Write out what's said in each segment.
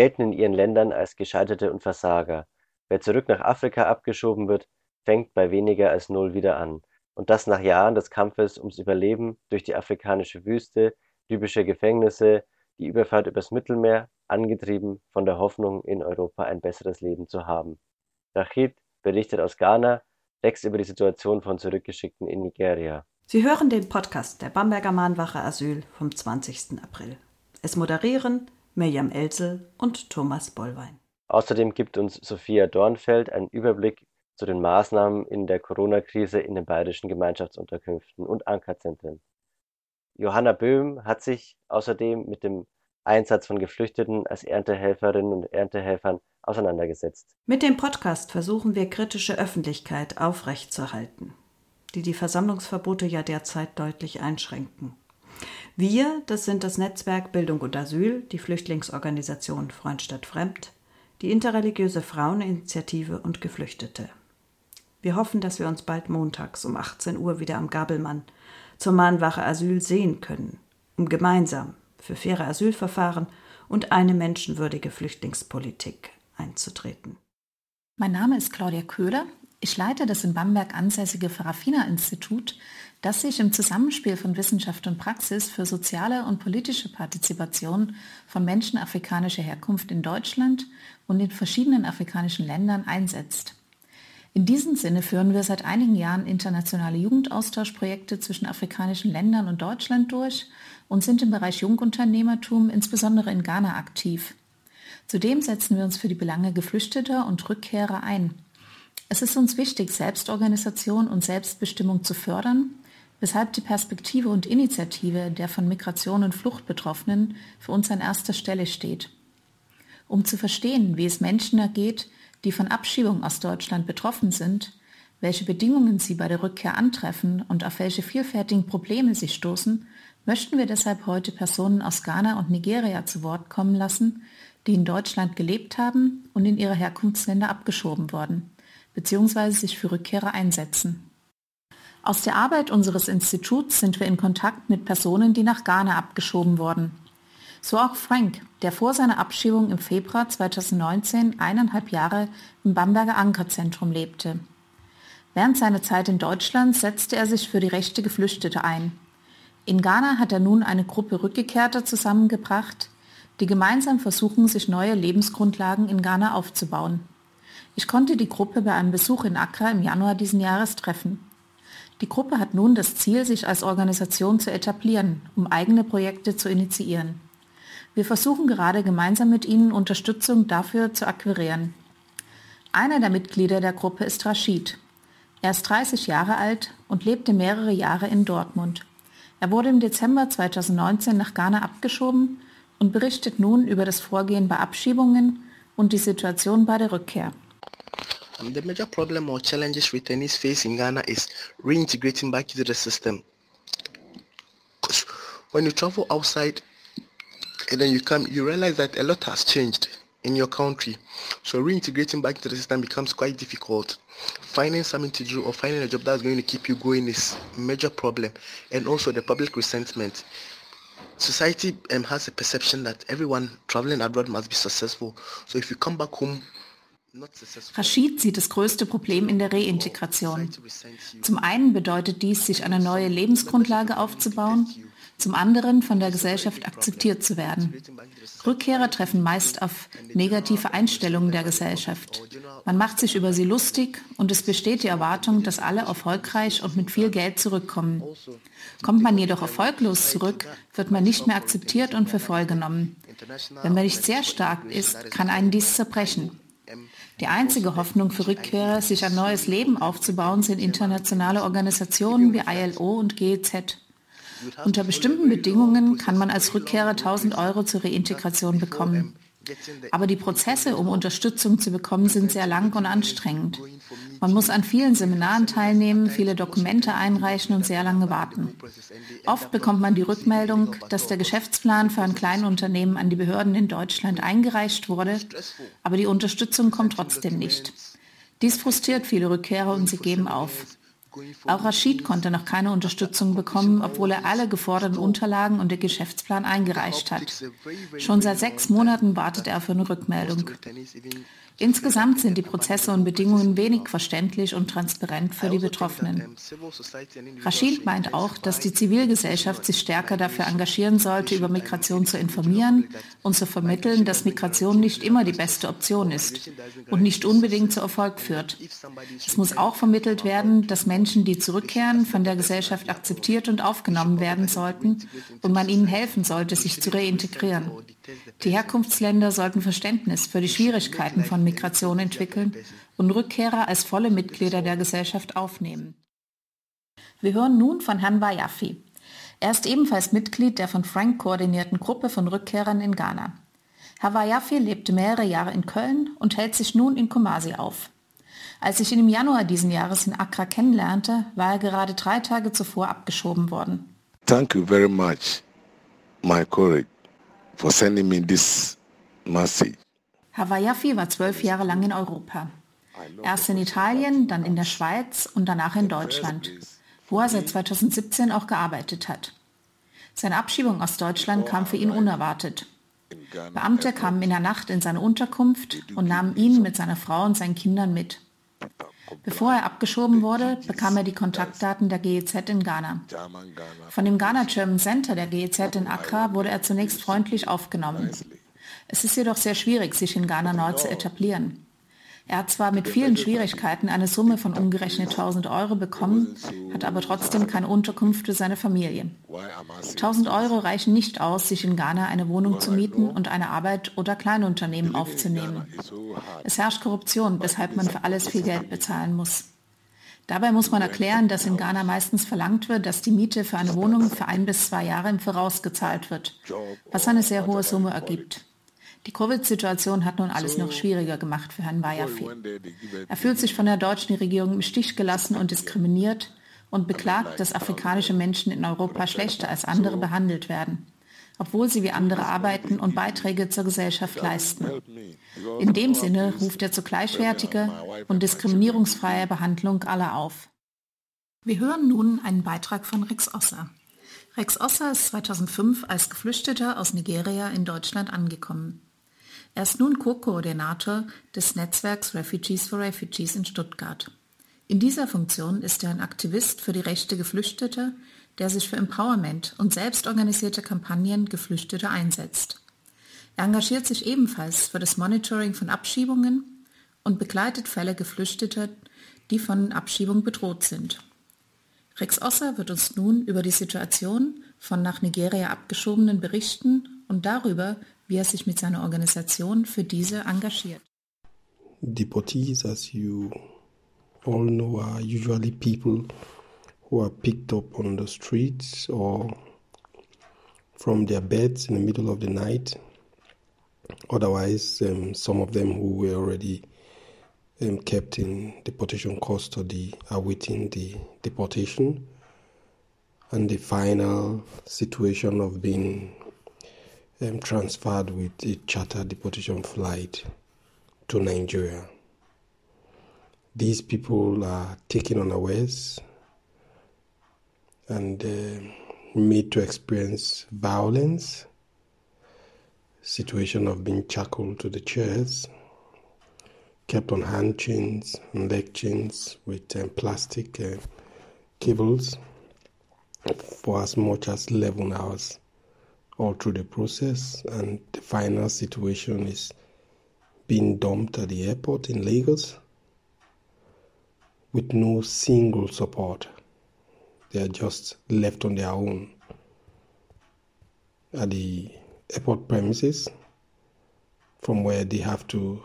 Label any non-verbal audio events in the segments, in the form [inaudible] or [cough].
gelten in ihren Ländern als Gescheiterte und Versager. Wer zurück nach Afrika abgeschoben wird, fängt bei weniger als null wieder an. Und das nach Jahren des Kampfes ums Überleben durch die afrikanische Wüste, libysche Gefängnisse, die Überfahrt übers Mittelmeer, angetrieben von der Hoffnung, in Europa ein besseres Leben zu haben. Rachid berichtet aus Ghana, Text über die Situation von Zurückgeschickten in Nigeria. Sie hören den Podcast der Bamberger Mahnwache Asyl vom 20. April. Es moderieren Mirjam Elzel und Thomas Bollwein. Außerdem gibt uns Sophia Dornfeld einen Überblick zu den Maßnahmen in der Corona-Krise in den bayerischen Gemeinschaftsunterkünften und Ankerzentren. Johanna Böhm hat sich außerdem mit dem Einsatz von Geflüchteten als Erntehelferinnen und Erntehelfern auseinandergesetzt. Mit dem Podcast versuchen wir kritische Öffentlichkeit aufrechtzuerhalten, die die Versammlungsverbote ja derzeit deutlich einschränken. Wir, das sind das Netzwerk Bildung und Asyl, die Flüchtlingsorganisation Freund statt Fremd, die interreligiöse Fraueninitiative und Geflüchtete. Wir hoffen, dass wir uns bald montags um 18 Uhr wieder am Gabelmann zur Mahnwache Asyl sehen können, um gemeinsam für faire Asylverfahren und eine menschenwürdige Flüchtlingspolitik einzutreten. Mein Name ist Claudia Köhler. Ich leite das in Bamberg ansässige Farafina-Institut, das sich im Zusammenspiel von Wissenschaft und Praxis für soziale und politische Partizipation von Menschen afrikanischer Herkunft in Deutschland und in verschiedenen afrikanischen Ländern einsetzt. In diesem Sinne führen wir seit einigen Jahren internationale Jugendaustauschprojekte zwischen afrikanischen Ländern und Deutschland durch und sind im Bereich Jungunternehmertum insbesondere in Ghana aktiv. Zudem setzen wir uns für die Belange Geflüchteter und Rückkehrer ein. Es ist uns wichtig, Selbstorganisation und Selbstbestimmung zu fördern, weshalb die Perspektive und Initiative der von Migration und Flucht Betroffenen für uns an erster Stelle steht. Um zu verstehen, wie es Menschen ergeht, die von Abschiebung aus Deutschland betroffen sind, welche Bedingungen sie bei der Rückkehr antreffen und auf welche vielfältigen Probleme sie stoßen, möchten wir deshalb heute Personen aus Ghana und Nigeria zu Wort kommen lassen, die in Deutschland gelebt haben und in ihre Herkunftsländer abgeschoben worden, beziehungsweise sich für Rückkehrer einsetzen. Aus der Arbeit unseres Instituts sind wir in Kontakt mit Personen, die nach Ghana abgeschoben wurden, so auch Frank, der vor seiner Abschiebung im Februar 2019 eineinhalb Jahre im Bamberger Ankerzentrum lebte. Während seiner Zeit in Deutschland setzte er sich für die Rechte Geflüchtete ein. In Ghana hat er nun eine Gruppe Rückgekehrter zusammengebracht, die gemeinsam versuchen, sich neue Lebensgrundlagen in Ghana aufzubauen. Ich konnte die Gruppe bei einem Besuch in Accra im Januar diesen Jahres treffen. Die Gruppe hat nun das Ziel, sich als Organisation zu etablieren, um eigene Projekte zu initiieren. Wir versuchen gerade gemeinsam mit Ihnen Unterstützung dafür zu akquirieren. Einer der Mitglieder der Gruppe ist Rashid. Er ist 30 Jahre alt und lebte mehrere Jahre in Dortmund. Er wurde im Dezember 2019 nach Ghana abgeschoben und berichtet nun über das Vorgehen bei Abschiebungen und die Situation bei der Rückkehr. The major problem or challenges returnees face in Ghana is reintegrating back into the system. When you travel outside and then you come, you realize that a lot has changed in your country. So reintegrating back into the system becomes quite difficult. Finding something to do or finding a job that's going to keep you going is a major problem. And also the public resentment. Society um, has a perception that everyone traveling abroad must be successful. So if you come back home Rashid sieht das größte Problem in der Reintegration. Zum einen bedeutet dies, sich eine neue Lebensgrundlage aufzubauen zum anderen von der Gesellschaft akzeptiert zu werden. Rückkehrer treffen meist auf negative Einstellungen der Gesellschaft. Man macht sich über sie lustig und es besteht die Erwartung, dass alle erfolgreich und mit viel Geld zurückkommen. Kommt man jedoch erfolglos zurück, wird man nicht mehr akzeptiert und für voll genommen. Wenn man nicht sehr stark ist, kann einen dies zerbrechen. Die einzige Hoffnung für Rückkehrer, sich ein neues Leben aufzubauen, sind internationale Organisationen wie ILO und GEZ. Unter bestimmten Bedingungen kann man als Rückkehrer 1000 Euro zur Reintegration bekommen. Aber die Prozesse, um Unterstützung zu bekommen, sind sehr lang und anstrengend. Man muss an vielen Seminaren teilnehmen, viele Dokumente einreichen und sehr lange warten. Oft bekommt man die Rückmeldung, dass der Geschäftsplan für ein Kleinunternehmen an die Behörden in Deutschland eingereicht wurde, aber die Unterstützung kommt trotzdem nicht. Dies frustriert viele Rückkehrer und sie geben auf. Auch Rashid konnte noch keine Unterstützung bekommen, obwohl er alle geforderten Unterlagen und den Geschäftsplan eingereicht hat. Schon seit sechs Monaten wartet er auf eine Rückmeldung. Insgesamt sind die Prozesse und Bedingungen wenig verständlich und transparent für die Betroffenen. Rashid meint auch, dass die Zivilgesellschaft sich stärker dafür engagieren sollte, über Migration zu informieren und zu vermitteln, dass Migration nicht immer die beste Option ist und nicht unbedingt zu Erfolg führt. Es muss auch vermittelt werden, dass Menschen, die zurückkehren, von der Gesellschaft akzeptiert und aufgenommen werden sollten und man ihnen helfen sollte, sich zu reintegrieren. Die Herkunftsländer sollten Verständnis für die Schwierigkeiten von Migration entwickeln und Rückkehrer als volle Mitglieder der Gesellschaft aufnehmen. Wir hören nun von Herrn Wayafi. Er ist ebenfalls Mitglied der von Frank koordinierten Gruppe von Rückkehrern in Ghana. Herr Wayafi lebte mehrere Jahre in Köln und hält sich nun in Kumasi auf. Als ich ihn im Januar diesen Jahres in Accra kennenlernte, war er gerade drei Tage zuvor abgeschoben worden. Thank you very much, my colleague, for sending me this message. Hawaii war zwölf Jahre lang in Europa. Erst in Italien, dann in der Schweiz und danach in Deutschland, wo er seit 2017 auch gearbeitet hat. Seine Abschiebung aus Deutschland kam für ihn unerwartet. Beamte kamen in der Nacht in seine Unterkunft und nahmen ihn mit seiner Frau und seinen Kindern mit. Bevor er abgeschoben wurde, bekam er die Kontaktdaten der GEZ in Ghana. Von dem Ghana German Center der GEZ in Accra wurde er zunächst freundlich aufgenommen. Es ist jedoch sehr schwierig, sich in Ghana neu zu etablieren. Er hat zwar mit vielen Schwierigkeiten eine Summe von umgerechnet 1000 Euro bekommen, hat aber trotzdem keine Unterkunft für seine Familie. 1000 Euro reichen nicht aus, sich in Ghana eine Wohnung zu mieten und eine Arbeit oder Kleinunternehmen aufzunehmen. Es herrscht Korruption, weshalb man für alles viel Geld bezahlen muss. Dabei muss man erklären, dass in Ghana meistens verlangt wird, dass die Miete für eine Wohnung für ein bis zwei Jahre im Voraus gezahlt wird, was eine sehr hohe Summe ergibt. Die Covid-Situation hat nun alles noch schwieriger gemacht für Herrn Bayafi. Er fühlt sich von der deutschen Regierung im Stich gelassen und diskriminiert und beklagt, dass afrikanische Menschen in Europa schlechter als andere behandelt werden, obwohl sie wie andere arbeiten und Beiträge zur Gesellschaft leisten. In dem Sinne ruft er zu gleichwertiger und diskriminierungsfreier Behandlung aller auf. Wir hören nun einen Beitrag von Rex Osser. Rex Osser ist 2005 als Geflüchteter aus Nigeria in Deutschland angekommen. Er ist nun Co-Koordinator des Netzwerks Refugees for Refugees in Stuttgart. In dieser Funktion ist er ein Aktivist für die Rechte Geflüchteter, der sich für Empowerment und selbstorganisierte Kampagnen Geflüchteter einsetzt. Er engagiert sich ebenfalls für das Monitoring von Abschiebungen und begleitet Fälle Geflüchteter, die von Abschiebung bedroht sind. Rex Osser wird uns nun über die Situation von nach Nigeria abgeschobenen berichten und darüber, wie er sich mit seiner Organisation für diese engagiert. Deportees, as you all know, are usually people who are picked up on the streets or from their beds in the middle of the night. Otherwise, um, some of them who were already um, kept in deportation custody awaiting the deportation and the final situation of being um, transferred with a charter deportation flight to Nigeria. These people are taken unawares and uh, made to experience violence, situation of being shackled to the chairs, kept on hand chains and leg chains with um, plastic uh, cables for as much as 11 hours all through the process, and the final situation is being dumped at the airport in Lagos with no single support. They are just left on their own at the airport premises from where they have to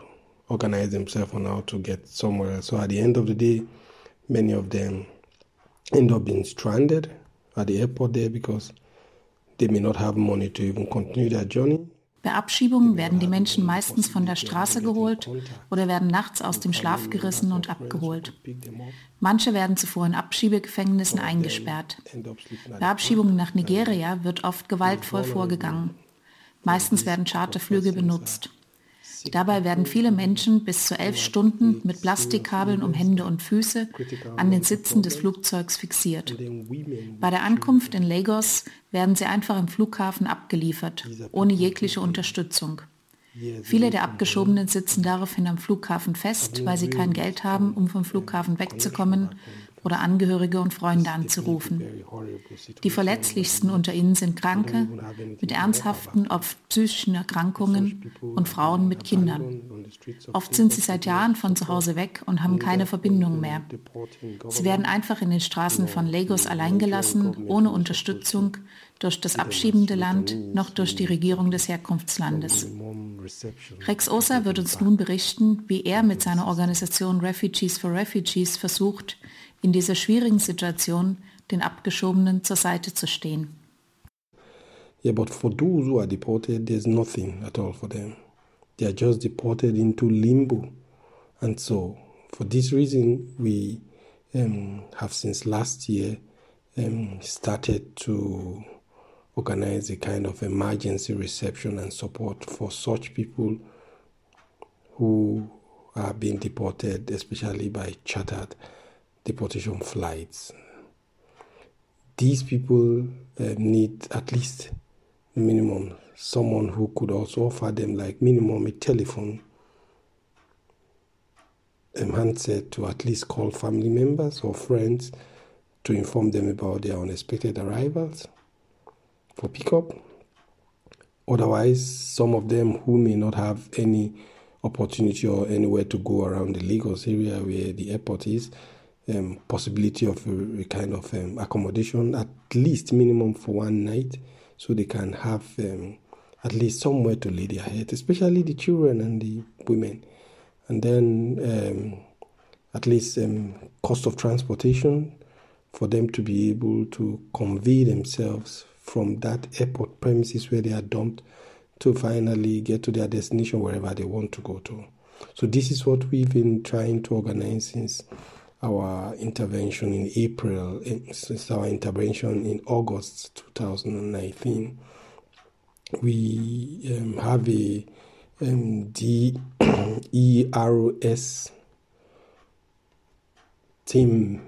organize themselves on how to get somewhere else. So at the end of the day, many of them end up being stranded at the airport there because Bei Abschiebungen werden die Menschen meistens von der Straße geholt oder werden nachts aus dem Schlaf gerissen und abgeholt. Manche werden zuvor in Abschiebegefängnissen eingesperrt. Bei Abschiebungen nach Nigeria wird oft gewaltvoll vorgegangen. Meistens werden Charterflüge benutzt. Dabei werden viele Menschen bis zu elf Stunden mit Plastikkabeln um Hände und Füße an den Sitzen des Flugzeugs fixiert. Bei der Ankunft in Lagos werden sie einfach im Flughafen abgeliefert, ohne jegliche Unterstützung. Viele der Abgeschobenen sitzen daraufhin am Flughafen fest, weil sie kein Geld haben, um vom Flughafen wegzukommen oder Angehörige und Freunde anzurufen. Die verletzlichsten unter ihnen sind Kranke mit ernsthaften, oft psychischen Erkrankungen und Frauen mit Kindern. Oft sind sie seit Jahren von zu Hause weg und haben keine Verbindung mehr. Sie werden einfach in den Straßen von Lagos allein gelassen, ohne Unterstützung durch das abschiebende Land noch durch die Regierung des Herkunftslandes. Rex Osa wird uns nun berichten, wie er mit seiner Organisation Refugees for Refugees versucht, in dieser schwierigen Situation den Abgeschobenen zur Seite zu stehen. Yeah, but for those who are deported, there's nothing at all for them. They are just deported into limbo. And so, for this reason, we um, have since last year um, started to organize a kind of emergency reception and support for such people who are being deported, especially by chartered deportation flights. These people uh, need at least minimum someone who could also offer them like minimum a telephone a handset to at least call family members or friends to inform them about their unexpected arrivals for pickup. Otherwise, some of them who may not have any opportunity or anywhere to go around the Lagos area where the airport is, um, possibility of a, a kind of um, accommodation, at least minimum for one night, so they can have um, at least somewhere to lay their head, especially the children and the women. And then um, at least um, cost of transportation for them to be able to convey themselves from that airport premises where they are dumped to finally get to their destination wherever they want to go to. So this is what we've been trying to organize since our intervention in April, since our intervention in August 2019. We um, have a um, DEROS team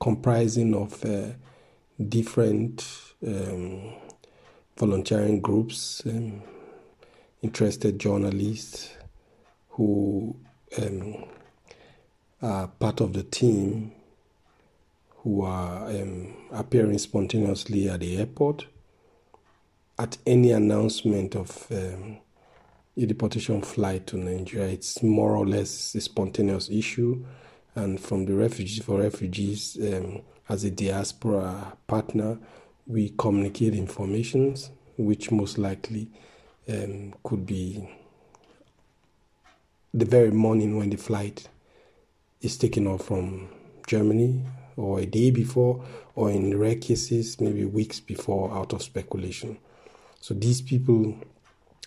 comprising of uh, different um, volunteering groups, um, interested journalists who um, part of the team who are um, appearing spontaneously at the airport at any announcement of um, a deportation flight to Nigeria. It's more or less a spontaneous issue. And from the refugees for refugees, um, as a diaspora partner, we communicate informations which most likely um, could be the very morning when the flight is taken off from Germany or a day before, or in rare cases, maybe weeks before, out of speculation. So these people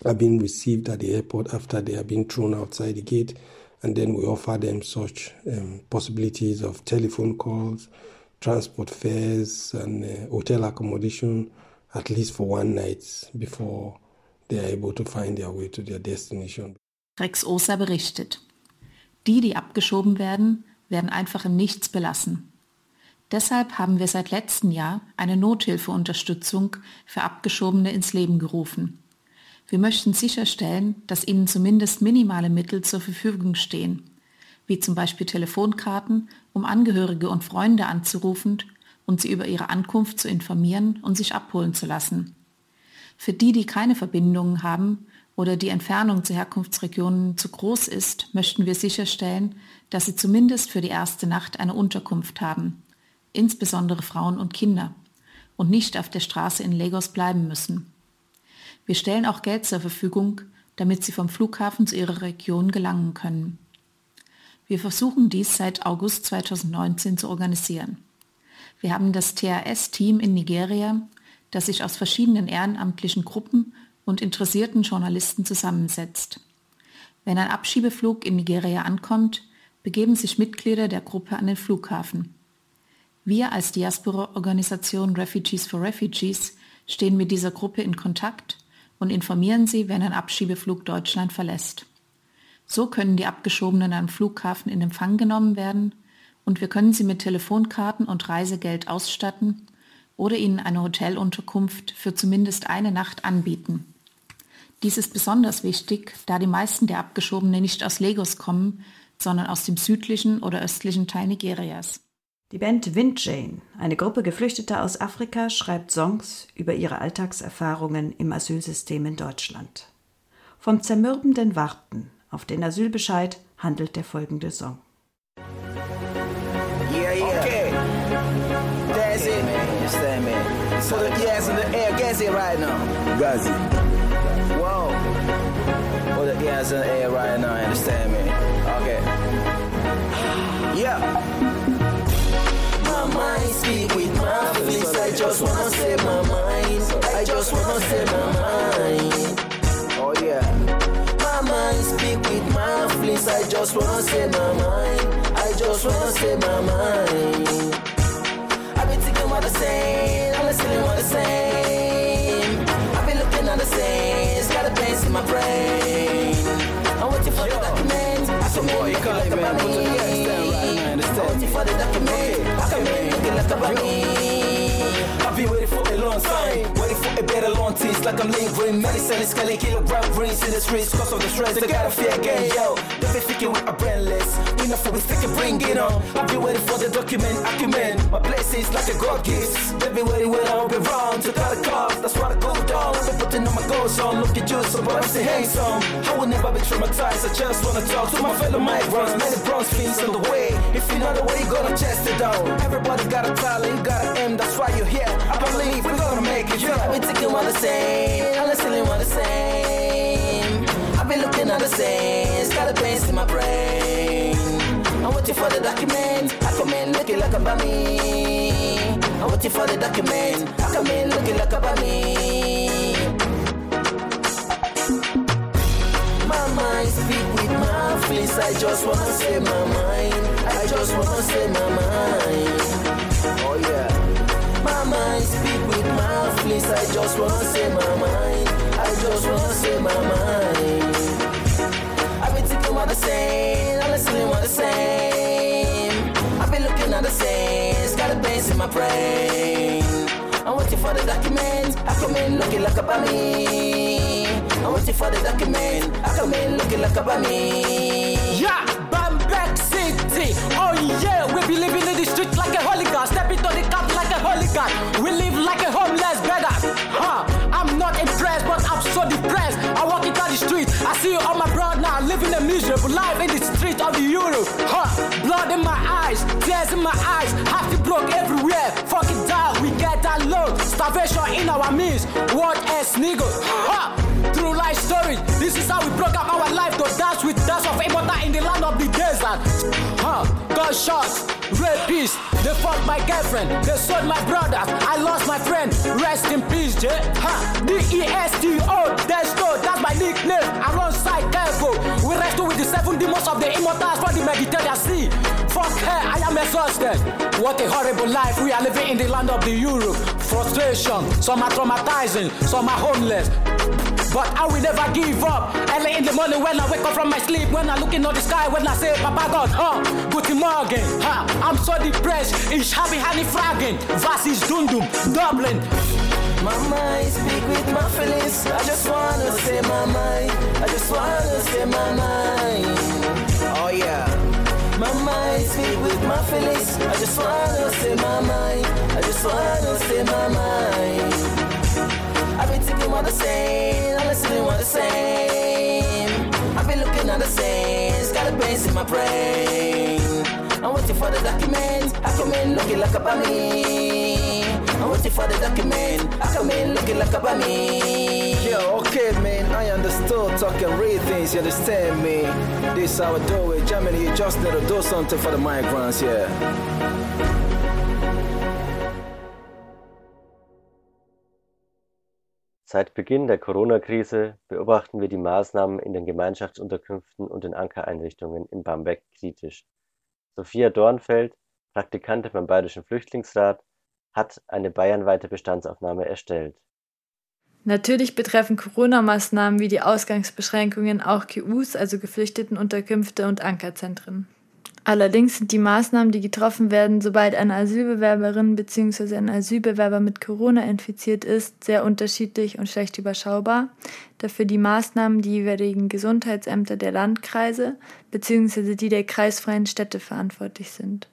are being received at the airport after they are being thrown outside the gate, and then we offer them such um, possibilities of telephone calls, transport fares, and uh, hotel accommodation, at least for one night before they are able to find their way to their destination. Rex Osa berichtet. Die, die abgeschoben werden, werden einfach im Nichts belassen. Deshalb haben wir seit letztem Jahr eine Nothilfeunterstützung für Abgeschobene ins Leben gerufen. Wir möchten sicherstellen, dass ihnen zumindest minimale Mittel zur Verfügung stehen, wie zum Beispiel Telefonkarten, um Angehörige und Freunde anzurufen und sie über ihre Ankunft zu informieren und sich abholen zu lassen. Für die, die keine Verbindungen haben, oder die Entfernung zu Herkunftsregionen zu groß ist, möchten wir sicherstellen, dass sie zumindest für die erste Nacht eine Unterkunft haben, insbesondere Frauen und Kinder, und nicht auf der Straße in Lagos bleiben müssen. Wir stellen auch Geld zur Verfügung, damit sie vom Flughafen zu ihrer Region gelangen können. Wir versuchen dies seit August 2019 zu organisieren. Wir haben das THS-Team in Nigeria, das sich aus verschiedenen ehrenamtlichen Gruppen und interessierten Journalisten zusammensetzt. Wenn ein Abschiebeflug in Nigeria ankommt, begeben sich Mitglieder der Gruppe an den Flughafen. Wir als Diaspora-Organisation Refugees for Refugees stehen mit dieser Gruppe in Kontakt und informieren sie, wenn ein Abschiebeflug Deutschland verlässt. So können die Abgeschobenen am Flughafen in Empfang genommen werden und wir können sie mit Telefonkarten und Reisegeld ausstatten oder ihnen eine Hotelunterkunft für zumindest eine Nacht anbieten. Dies ist besonders wichtig, da die meisten der Abgeschobenen nicht aus Lagos kommen, sondern aus dem südlichen oder östlichen Teil Nigerias. Die Band Windjane, eine Gruppe Geflüchteter aus Afrika, schreibt Songs über ihre Alltagserfahrungen im Asylsystem in Deutschland. Vom zermürbenden Warten auf den Asylbescheid handelt der folgende Song. Yeah, yeah. Okay. That's it, man. Understand, man. So the gas in the air, gas it right now. Gazi. Oh, the gas in the air right now. Understand, man. Okay. Yeah. My mind speak with my feelings. I just wanna say my mind. I just wanna say my mind. Oh yeah. My mind speak with my feelings. I just wanna say my mind. I just wanna say my mind. I've been thinking what the same. I'm listening what the same. In my brain. I'm waiting for the document. I come in looking like a bunny. I'm waiting for the document. I come in looking like a bunny. I've been waiting for long time, waiting for a better long taste like I'm lingering. Medicine is killing kilogram greens in the streets cause of the stress. They gotta fear again, yo. They be thinking we are brainless. We not for we stick and bring it on. I've been waiting for the document, acumen. My place is like a god gift. They be waiting when I'll be wrong. Took out the cars, that's why I go down. I've putting on my goals on. Look at you, so but I'm still handsome. I will never be traumatized. I just wanna talk to my fellow migrants. Many bronze fiends on the way. If you know the way, you gonna chest it down. Everybody got a talent, got an aim, that's why you're here. I believe we're gonna make it. Yeah. I've been thinking what the same, I'm listening what the same. I've been looking at the same, it's got a place in my brain. I'm waiting for the document. I come in looking like a bummy. I'm waiting for the document. I come in looking like a bummy. My mind speak with my feelings. I just wanna say my mind. I just wanna say my mind. Oh yeah. My mind speak with my feelings. I just wanna say my mind. I just wanna say my mind. I've been thinking what the same. I'm listening what the same. I've been looking at the same. It's got a base in my brain. I'm waiting for the document. I come in looking like a bummy. I'm waiting for the document. I come in looking like a bummy. Yeah, Bamberg City. Oh yeah, we be living in the street like a holy hooligan. Step into the cup We live like a homeless beggar. Huh? I'm not impressed, but I'm so depressed. I walk into the street. I see you all my brother now living a miserable life in the street of Europe. Huh? Blood in my eyes, tears in my eyes. Half the broke everywhere. Fuck it down, we get low. Starvation in our midst. What else, nigga? Huh? True life story. This is how we broke up our life to dance with dance of immortal in the land of the desert. Huh? Gunshots, rapists. They fought my girlfriend. They sold my brother, I lost my friend. Rest in peace, J. O. Desto. That's my nickname. Alongside Kevo. We wrestle with the seven demons of the immortals from the Mediterranean Sea. Fuck her, I am exhausted. What a horrible life we are living in the land of the Europe. Frustration. Some are traumatizing. Some are homeless. But I will never give up. Early in the morning when I wake up from my sleep, when I look into the sky, when I say, Papa God, huh? Guten Morgen, huh? I'm so depressed. Habe eine Fragen. Was ist Dundum? Dublin. My mind speak with my feelings. I just wanna say my mind. I just wanna say my mind. Oh yeah. My mind speak with my feelings. I just wanna say my mind. I just wanna say my mind. I've been thinking what the same. I'm listening what the same. I've been looking at the same. Got a base in my brain. I'm waiting for the document. I come in looking like a bummy. I'm waiting for the document. I come in looking like a bummy. Yeah, okay, man. I understood. Talk and read things. You understand me? This is how I. Germany, you just need to do something for the migrants, yeah. Seit Beginn der Corona-Krise beobachten wir die Maßnahmen in den Gemeinschaftsunterkünften und den Ankereinrichtungen in Bamberg kritisch. Sophia Dornfeld, Praktikantin beim Bayerischen Flüchtlingsrat, hat eine bayernweite Bestandsaufnahme erstellt. Natürlich betreffen Corona-Maßnahmen wie die Ausgangsbeschränkungen auch GUs, also Geflüchtetenunterkünfte und Ankerzentren. Allerdings sind die Maßnahmen, die getroffen werden, sobald eine Asylbewerberin bzw. ein Asylbewerber mit Corona infiziert ist, sehr unterschiedlich und schlecht überschaubar, da für die Maßnahmen die jeweiligen Gesundheitsämter der Landkreise bzw. die der kreisfreien Städte verantwortlich sind.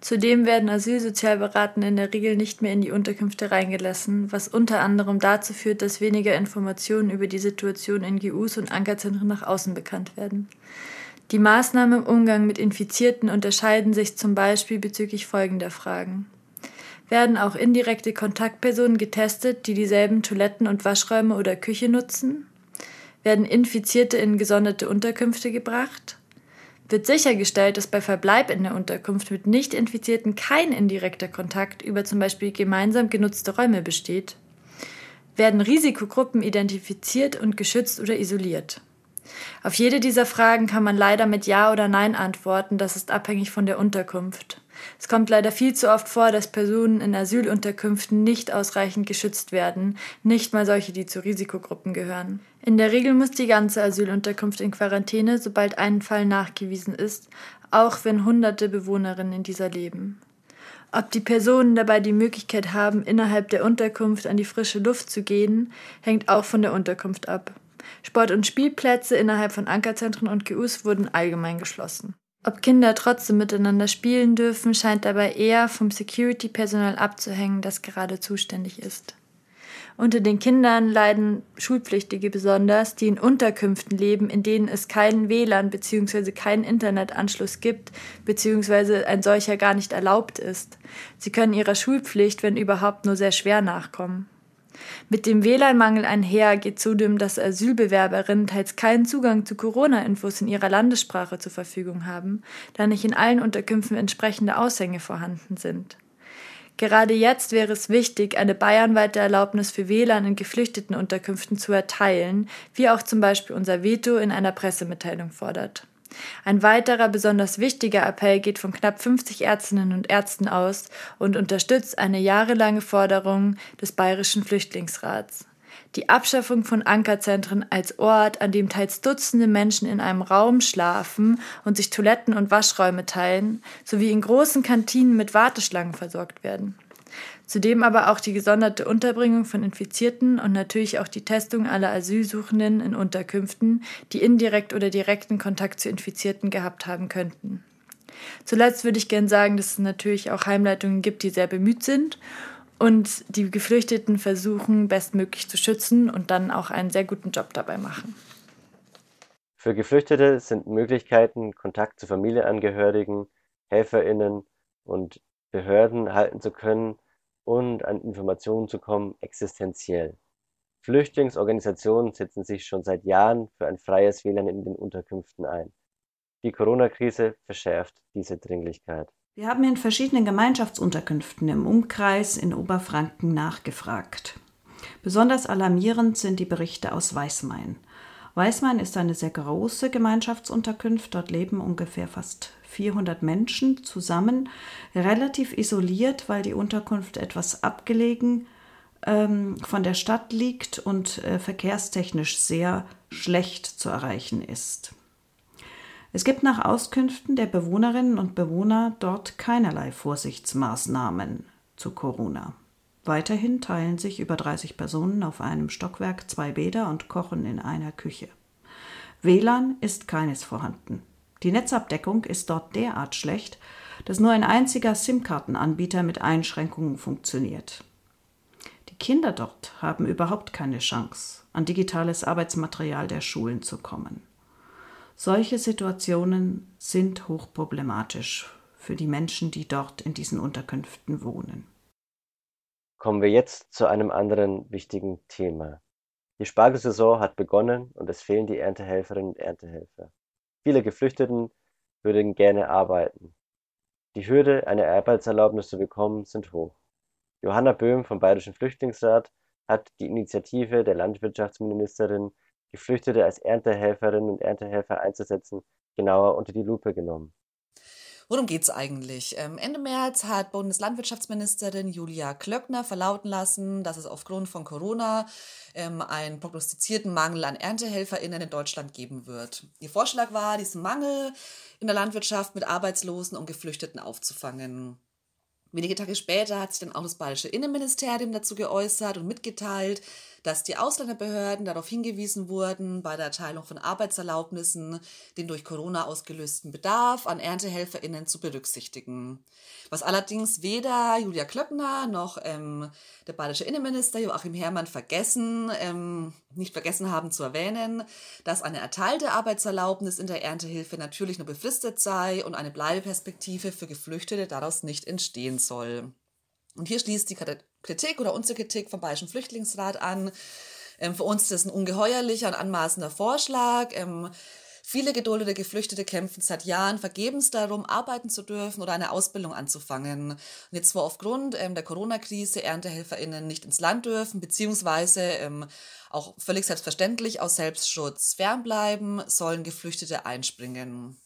Zudem werden Asylsozialberatende in der Regel nicht mehr in die Unterkünfte reingelassen, was unter anderem dazu führt, dass weniger Informationen über die Situation in GUs und Ankerzentren nach außen bekannt werden. Die Maßnahmen im Umgang mit Infizierten unterscheiden sich zum Beispiel bezüglich folgender Fragen. Werden auch indirekte Kontaktpersonen getestet, die dieselben Toiletten und Waschräume oder Küche nutzen? Werden Infizierte in gesonderte Unterkünfte gebracht? Wird sichergestellt, dass bei Verbleib in der Unterkunft mit Nicht-Infizierten kein indirekter Kontakt über zum Beispiel gemeinsam genutzte Räume besteht? Werden Risikogruppen identifiziert und geschützt oder isoliert? Auf jede dieser Fragen kann man leider mit Ja oder Nein antworten, das ist abhängig von der Unterkunft. Es kommt leider viel zu oft vor, dass Personen in Asylunterkünften nicht ausreichend geschützt werden, nicht mal solche, die zu Risikogruppen gehören. In der Regel muss die ganze Asylunterkunft in Quarantäne, sobald ein Fall nachgewiesen ist, auch wenn hunderte Bewohnerinnen in dieser leben. Ob die Personen dabei die Möglichkeit haben, innerhalb der Unterkunft an die frische Luft zu gehen, hängt auch von der Unterkunft ab. Sport- und Spielplätze innerhalb von Ankerzentren und GUs wurden allgemein geschlossen. Ob Kinder trotzdem miteinander spielen dürfen, scheint dabei eher vom Security-Personal abzuhängen, das gerade zuständig ist. Unter den Kindern leiden Schulpflichtige besonders, die in Unterkünften leben, in denen es keinen WLAN bzw. keinen Internetanschluss gibt bzw. ein solcher gar nicht erlaubt ist. Sie können ihrer Schulpflicht, wenn überhaupt, nur sehr schwer nachkommen. Mit dem WLAN-Mangel einher geht zudem, dass Asylbewerberinnen teils keinen Zugang zu Corona-Infos in ihrer Landessprache zur Verfügung haben, da nicht in allen Unterkünften entsprechende Aushänge vorhanden sind. Gerade jetzt wäre es wichtig, eine bayernweite Erlaubnis für WLAN in geflüchteten Unterkünften zu erteilen, wie auch zum Beispiel unser Veto in einer Pressemitteilung fordert. Ein weiterer besonders wichtiger Appell geht von knapp 50 Ärztinnen und Ärzten aus und unterstützt eine jahrelange Forderung des Bayerischen Flüchtlingsrats. Die Abschaffung von Ankerzentren als Ort, an dem teils Dutzende Menschen in einem Raum schlafen und sich Toiletten und Waschräume teilen, sowie in großen Kantinen mit Warteschlangen versorgt werden. Zudem aber auch die gesonderte Unterbringung von Infizierten und natürlich auch die Testung aller Asylsuchenden in Unterkünften, die indirekt oder direkten Kontakt zu Infizierten gehabt haben könnten. Zuletzt würde ich gern sagen, dass es natürlich auch Heimleitungen gibt, die sehr bemüht sind und die Geflüchteten versuchen, bestmöglich zu schützen und dann auch einen sehr guten Job dabei machen. Für Geflüchtete sind Möglichkeiten, Kontakt zu Familienangehörigen, HelferInnen und Behörden halten zu können, und an Informationen zu kommen, existenziell. Flüchtlingsorganisationen setzen sich schon seit Jahren für ein freies WLAN in den Unterkünften ein. Die Corona-Krise verschärft diese Dringlichkeit. Wir haben in verschiedenen Gemeinschaftsunterkünften im Umkreis in Oberfranken nachgefragt. Besonders alarmierend sind die Berichte aus Weißmain. Weißmain ist eine sehr große Gemeinschaftsunterkunft. Dort leben ungefähr fast 400 Menschen zusammen, relativ isoliert, weil die Unterkunft etwas abgelegen ähm, von der Stadt liegt und äh, verkehrstechnisch sehr schlecht zu erreichen ist. Es gibt nach Auskünften der Bewohnerinnen und Bewohner dort keinerlei Vorsichtsmaßnahmen zu Corona. Weiterhin teilen sich über 30 Personen auf einem Stockwerk zwei Bäder und kochen in einer Küche. WLAN ist keines vorhanden. Die Netzabdeckung ist dort derart schlecht, dass nur ein einziger SIM-Kartenanbieter mit Einschränkungen funktioniert. Die Kinder dort haben überhaupt keine Chance, an digitales Arbeitsmaterial der Schulen zu kommen. Solche Situationen sind hochproblematisch für die Menschen, die dort in diesen Unterkünften wohnen. Kommen wir jetzt zu einem anderen wichtigen Thema. Die Spargelsaison hat begonnen und es fehlen die Erntehelferinnen und Erntehelfer. Viele Geflüchteten würden gerne arbeiten. Die Hürde, eine Arbeitserlaubnis zu bekommen, sind hoch. Johanna Böhm vom Bayerischen Flüchtlingsrat hat die Initiative der Landwirtschaftsministerin, Geflüchtete als Erntehelferinnen und Erntehelfer einzusetzen, genauer unter die Lupe genommen. Worum geht es eigentlich? Ähm, Ende März hat Bundeslandwirtschaftsministerin Julia Klöckner verlauten lassen, dass es aufgrund von Corona ähm, einen prognostizierten Mangel an ErntehelferInnen in Deutschland geben wird. Ihr Vorschlag war, diesen Mangel in der Landwirtschaft mit Arbeitslosen und Geflüchteten aufzufangen. Wenige Tage später hat sich dann auch das bayerische Innenministerium dazu geäußert und mitgeteilt, dass die Ausländerbehörden darauf hingewiesen wurden, bei der Erteilung von Arbeitserlaubnissen den durch Corona ausgelösten Bedarf an ErntehelferInnen zu berücksichtigen. Was allerdings weder Julia Klöckner noch ähm, der bayerische Innenminister Joachim Herrmann vergessen, ähm, nicht vergessen haben zu erwähnen, dass eine erteilte Arbeitserlaubnis in der Erntehilfe natürlich nur befristet sei und eine Bleibeperspektive für Geflüchtete daraus nicht entstehen soll. Und hier schließt die Kritik oder unsere Kritik vom Bayerischen Flüchtlingsrat an. Ähm, für uns ist das ein ungeheuerlicher und anmaßender Vorschlag. Ähm, viele geduldete Geflüchtete kämpfen seit Jahren vergebens darum, arbeiten zu dürfen oder eine Ausbildung anzufangen. Und jetzt, wo aufgrund ähm, der Corona-Krise ErntehelferInnen nicht ins Land dürfen, beziehungsweise ähm, auch völlig selbstverständlich aus Selbstschutz fernbleiben, sollen Geflüchtete einspringen.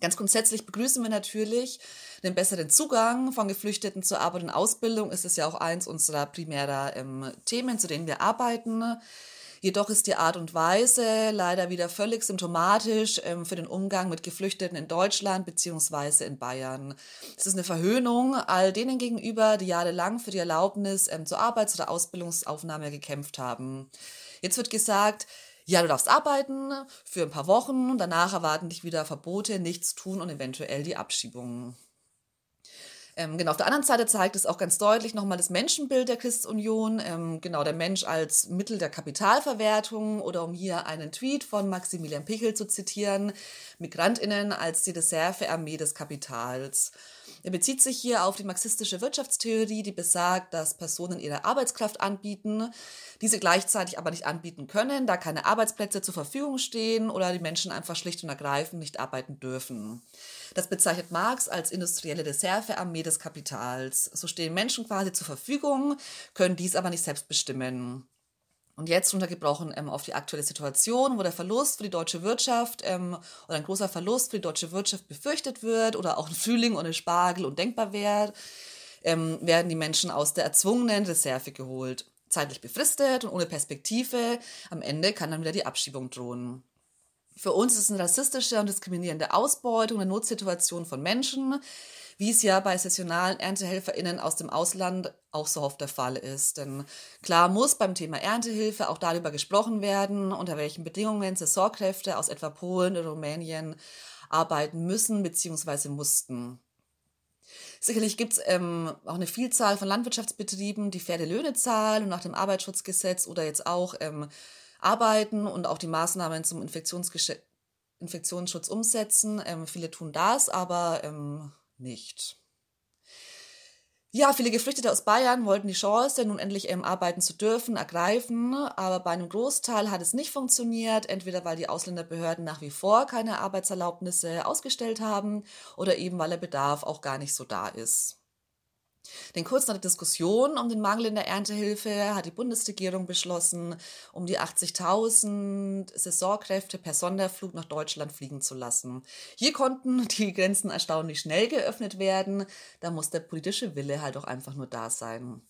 Ganz grundsätzlich begrüßen wir natürlich den besseren Zugang von Geflüchteten zur Arbeit und Ausbildung. Ist es ja auch eins unserer primärer ähm, Themen, zu denen wir arbeiten. Jedoch ist die Art und Weise leider wieder völlig symptomatisch ähm, für den Umgang mit Geflüchteten in Deutschland bzw. in Bayern. Es ist eine Verhöhnung all denen gegenüber, die jahrelang für die Erlaubnis ähm, zur Arbeits- oder Ausbildungsaufnahme gekämpft haben. Jetzt wird gesagt, ja, du darfst arbeiten für ein paar Wochen und danach erwarten dich wieder Verbote, nichts tun und eventuell die Abschiebung. Ähm, genau, auf der anderen Seite zeigt es auch ganz deutlich nochmal das Menschenbild der Christunion. Ähm, genau, der Mensch als Mittel der Kapitalverwertung oder um hier einen Tweet von Maximilian Pichel zu zitieren, MigrantInnen als die Reservearmee des Kapitals. Er bezieht sich hier auf die marxistische Wirtschaftstheorie, die besagt, dass Personen ihre Arbeitskraft anbieten, diese gleichzeitig aber nicht anbieten können, da keine Arbeitsplätze zur Verfügung stehen oder die Menschen einfach schlicht und ergreifend nicht arbeiten dürfen. Das bezeichnet Marx als industrielle Reservearmee des Kapitals. So stehen Menschen quasi zur Verfügung, können dies aber nicht selbst bestimmen. Und jetzt runtergebrochen ähm, auf die aktuelle Situation, wo der Verlust für die deutsche Wirtschaft ähm, oder ein großer Verlust für die deutsche Wirtschaft befürchtet wird oder auch ein Frühling ohne Spargel undenkbar wäre, ähm, werden die Menschen aus der erzwungenen Reserve geholt. Zeitlich befristet und ohne Perspektive. Am Ende kann dann wieder die Abschiebung drohen. Für uns ist es eine rassistische und diskriminierende Ausbeutung, eine Notsituation von Menschen, wie es ja bei saisonalen ErntehelferInnen aus dem Ausland auch so oft der Fall ist. Denn klar muss beim Thema Erntehilfe auch darüber gesprochen werden, unter welchen Bedingungen Saisonkräfte aus etwa Polen oder Rumänien arbeiten müssen bzw. mussten. Sicherlich gibt es ähm, auch eine Vielzahl von Landwirtschaftsbetrieben, die faire Löhne zahlen und nach dem Arbeitsschutzgesetz oder jetzt auch ähm, arbeiten und auch die Maßnahmen zum Infektionsschutz umsetzen. Ähm, viele tun das, aber ähm, nicht. Ja, viele Geflüchtete aus Bayern wollten die Chance, nun endlich ähm, arbeiten zu dürfen, ergreifen, aber bei einem Großteil hat es nicht funktioniert, entweder weil die Ausländerbehörden nach wie vor keine Arbeitserlaubnisse ausgestellt haben oder eben weil der Bedarf auch gar nicht so da ist. Denn kurz nach der Diskussion um den Mangel in der Erntehilfe hat die Bundesregierung beschlossen, um die 80.000 Saisonkräfte per Sonderflug nach Deutschland fliegen zu lassen. Hier konnten [laughs] die Grenzen erstaunlich schnell geöffnet werden. Da muss der politische Wille halt auch einfach nur da sein.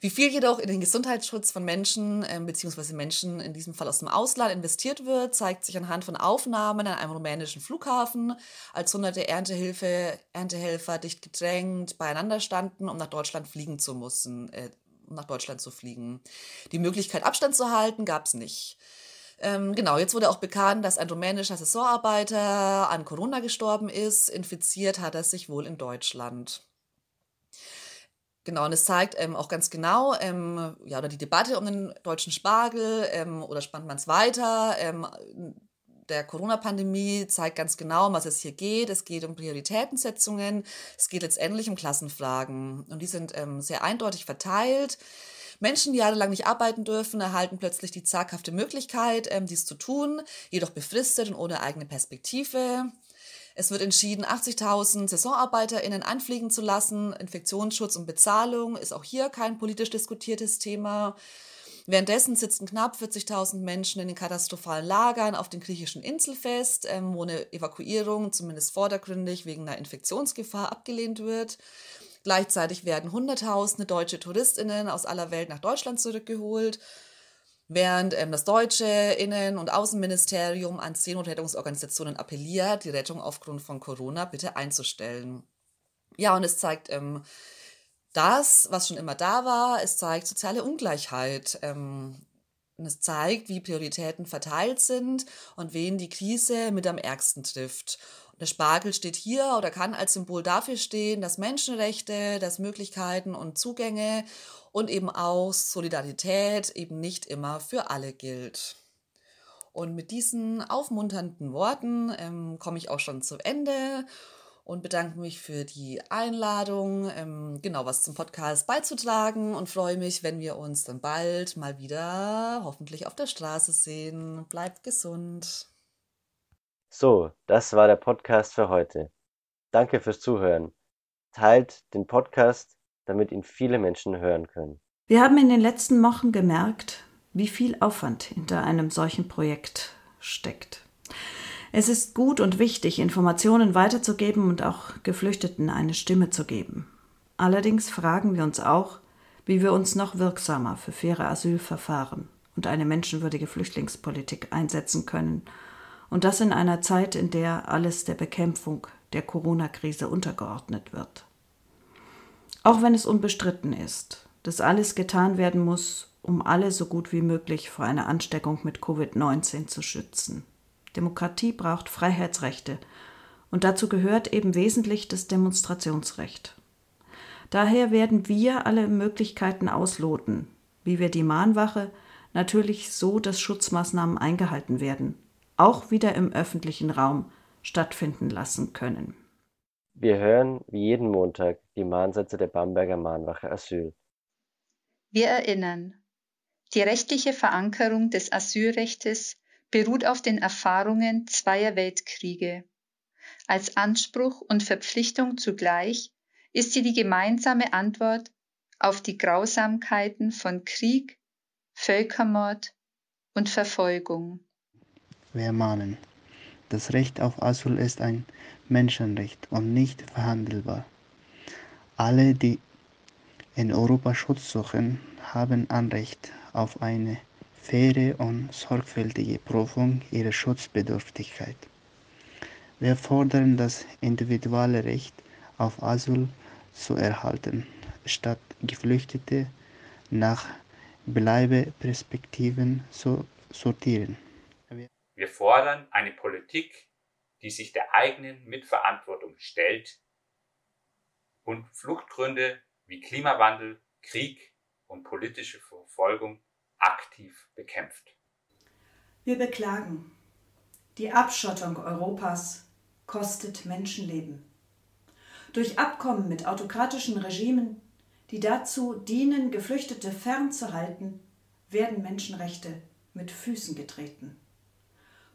Wie viel jedoch in den Gesundheitsschutz von Menschen äh, bzw. Menschen in diesem Fall aus dem Ausland investiert wird, zeigt sich anhand von Aufnahmen an einem rumänischen Flughafen, als hunderte Erntehilfe, Erntehelfer dicht gedrängt beieinander standen, um nach Deutschland fliegen zu müssen, äh, um nach Deutschland zu fliegen. Die Möglichkeit, Abstand zu halten, gab es nicht. Ähm, genau, jetzt wurde auch bekannt, dass ein rumänischer Saisonarbeiter an Corona gestorben ist. Infiziert hat er sich wohl in Deutschland. Genau, und es zeigt ähm, auch ganz genau, ähm, ja, oder die Debatte um den deutschen Spargel, ähm, oder spannt man es weiter, ähm, der Corona-Pandemie zeigt ganz genau, um was es hier geht. Es geht um Prioritätensetzungen, es geht letztendlich um Klassenfragen. Und die sind ähm, sehr eindeutig verteilt. Menschen, die jahrelang nicht arbeiten dürfen, erhalten plötzlich die zaghafte Möglichkeit, ähm, dies zu tun, jedoch befristet und ohne eigene Perspektive. Es wird entschieden, 80.000 SaisonarbeiterInnen anfliegen zu lassen. Infektionsschutz und Bezahlung ist auch hier kein politisch diskutiertes Thema. Währenddessen sitzen knapp 40.000 Menschen in den katastrophalen Lagern auf den griechischen Inseln fest, ähm, wo eine Evakuierung zumindest vordergründig wegen einer Infektionsgefahr abgelehnt wird. Gleichzeitig werden Hunderttausende deutsche Touristinnen aus aller Welt nach Deutschland zurückgeholt, während ähm, das deutsche Innen- und Außenministerium an Seenotrettungsorganisationen appelliert, die Rettung aufgrund von Corona bitte einzustellen. Ja, und es zeigt ähm, das, was schon immer da war. Es zeigt soziale Ungleichheit. Ähm, es zeigt, wie Prioritäten verteilt sind und wen die Krise mit am ärgsten trifft. Der Spargel steht hier oder kann als Symbol dafür stehen, dass Menschenrechte, dass Möglichkeiten und Zugänge und eben auch Solidarität eben nicht immer für alle gilt. Und mit diesen aufmunternden Worten ähm, komme ich auch schon zum Ende und bedanke mich für die Einladung, ähm, genau was zum Podcast beizutragen und freue mich, wenn wir uns dann bald mal wieder hoffentlich auf der Straße sehen. Bleibt gesund. So, das war der Podcast für heute. Danke fürs Zuhören. Teilt den Podcast, damit ihn viele Menschen hören können. Wir haben in den letzten Wochen gemerkt, wie viel Aufwand hinter einem solchen Projekt steckt. Es ist gut und wichtig, Informationen weiterzugeben und auch Geflüchteten eine Stimme zu geben. Allerdings fragen wir uns auch, wie wir uns noch wirksamer für faire Asylverfahren und eine menschenwürdige Flüchtlingspolitik einsetzen können, und das in einer Zeit, in der alles der Bekämpfung der Corona-Krise untergeordnet wird. Auch wenn es unbestritten ist, dass alles getan werden muss, um alle so gut wie möglich vor einer Ansteckung mit Covid-19 zu schützen. Demokratie braucht Freiheitsrechte und dazu gehört eben wesentlich das Demonstrationsrecht. Daher werden wir alle Möglichkeiten ausloten, wie wir die Mahnwache natürlich so, dass Schutzmaßnahmen eingehalten werden, auch wieder im öffentlichen Raum stattfinden lassen können. Wir hören wie jeden Montag die Mahnsätze der Bamberger Mahnwache Asyl. Wir erinnern, die rechtliche Verankerung des Asylrechtes beruht auf den Erfahrungen zweier Weltkriege. Als Anspruch und Verpflichtung zugleich ist sie die gemeinsame Antwort auf die Grausamkeiten von Krieg, Völkermord und Verfolgung. Wir mahnen, das Recht auf Asyl ist ein Menschenrecht und nicht verhandelbar. Alle, die in Europa Schutz suchen, haben Anrecht auf eine faire und sorgfältige Prüfung ihrer Schutzbedürftigkeit. Wir fordern das individuelle Recht auf Asyl zu erhalten, statt Geflüchtete nach Bleibeperspektiven zu sortieren. Wir fordern eine Politik, die sich der eigenen Mitverantwortung stellt und Fluchtgründe wie Klimawandel, Krieg und politische Verfolgung aktiv bekämpft. Wir beklagen, die Abschottung Europas kostet Menschenleben. Durch Abkommen mit autokratischen Regimen, die dazu dienen, Geflüchtete fernzuhalten, werden Menschenrechte mit Füßen getreten.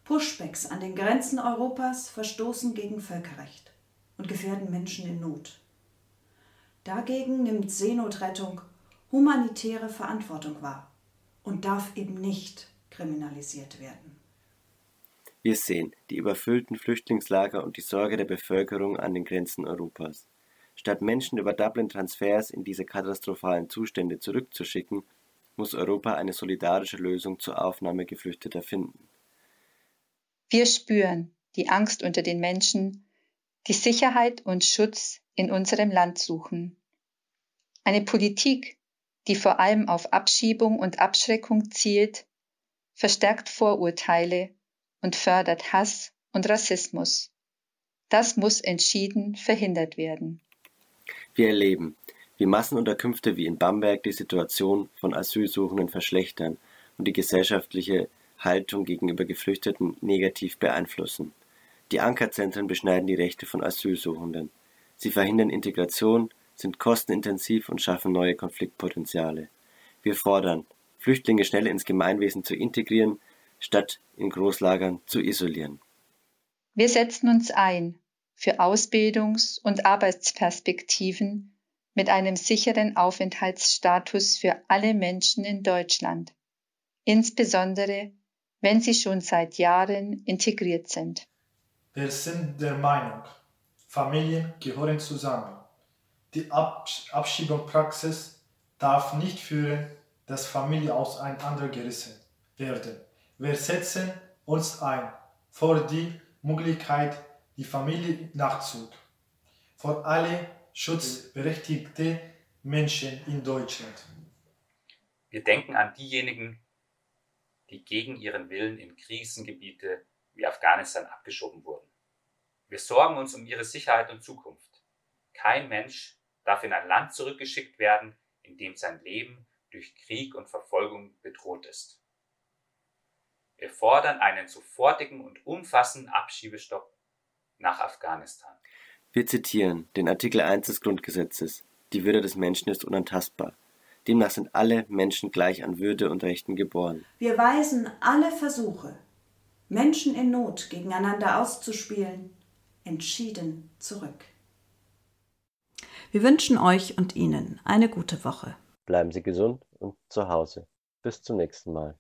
Pushbacks an den Grenzen Europas verstoßen gegen Völkerrecht und gefährden Menschen in Not. Dagegen nimmt Seenotrettung humanitäre Verantwortung wahr und darf eben nicht kriminalisiert werden. Wir sehen die überfüllten Flüchtlingslager und die Sorge der Bevölkerung an den Grenzen Europas. Statt Menschen über Dublin-Transfers in diese katastrophalen Zustände zurückzuschicken, muss Europa eine solidarische Lösung zur Aufnahme Geflüchteter finden. Wir spüren die Angst unter den Menschen, die Sicherheit und Schutz in unserem Land suchen. Eine Politik, die vor allem auf Abschiebung und Abschreckung zielt, verstärkt Vorurteile und fördert Hass und Rassismus. Das muss entschieden verhindert werden. Wir erleben, wie Massenunterkünfte wie in Bamberg die Situation von Asylsuchenden verschlechtern und die gesellschaftliche Haltung gegenüber Geflüchteten negativ beeinflussen. Die Ankerzentren beschneiden die Rechte von Asylsuchenden. Sie verhindern Integration sind kostenintensiv und schaffen neue Konfliktpotenziale. Wir fordern, Flüchtlinge schnell ins Gemeinwesen zu integrieren, statt in Großlagern zu isolieren. Wir setzen uns ein für Ausbildungs- und Arbeitsperspektiven mit einem sicheren Aufenthaltsstatus für alle Menschen in Deutschland, insbesondere wenn sie schon seit Jahren integriert sind. Wir sind der Meinung, Familien gehören zusammen. Die Abschiebungspraxis darf nicht führen, dass Familien auseinandergerissen werden. Wir setzen uns ein für die Möglichkeit, die Familie Nachzug, für alle schutzberechtigte Menschen in Deutschland. Wir denken an diejenigen, die gegen ihren Willen in Krisengebiete wie Afghanistan abgeschoben wurden. Wir sorgen uns um ihre Sicherheit und Zukunft. Kein Mensch darf in ein Land zurückgeschickt werden, in dem sein Leben durch Krieg und Verfolgung bedroht ist. Wir fordern einen sofortigen und umfassenden Abschiebestopp nach Afghanistan. Wir zitieren den Artikel 1 des Grundgesetzes. Die Würde des Menschen ist unantastbar. Demnach sind alle Menschen gleich an Würde und Rechten geboren. Wir weisen alle Versuche, Menschen in Not gegeneinander auszuspielen, entschieden zurück. Wir wünschen euch und Ihnen eine gute Woche. Bleiben Sie gesund und zu Hause. Bis zum nächsten Mal.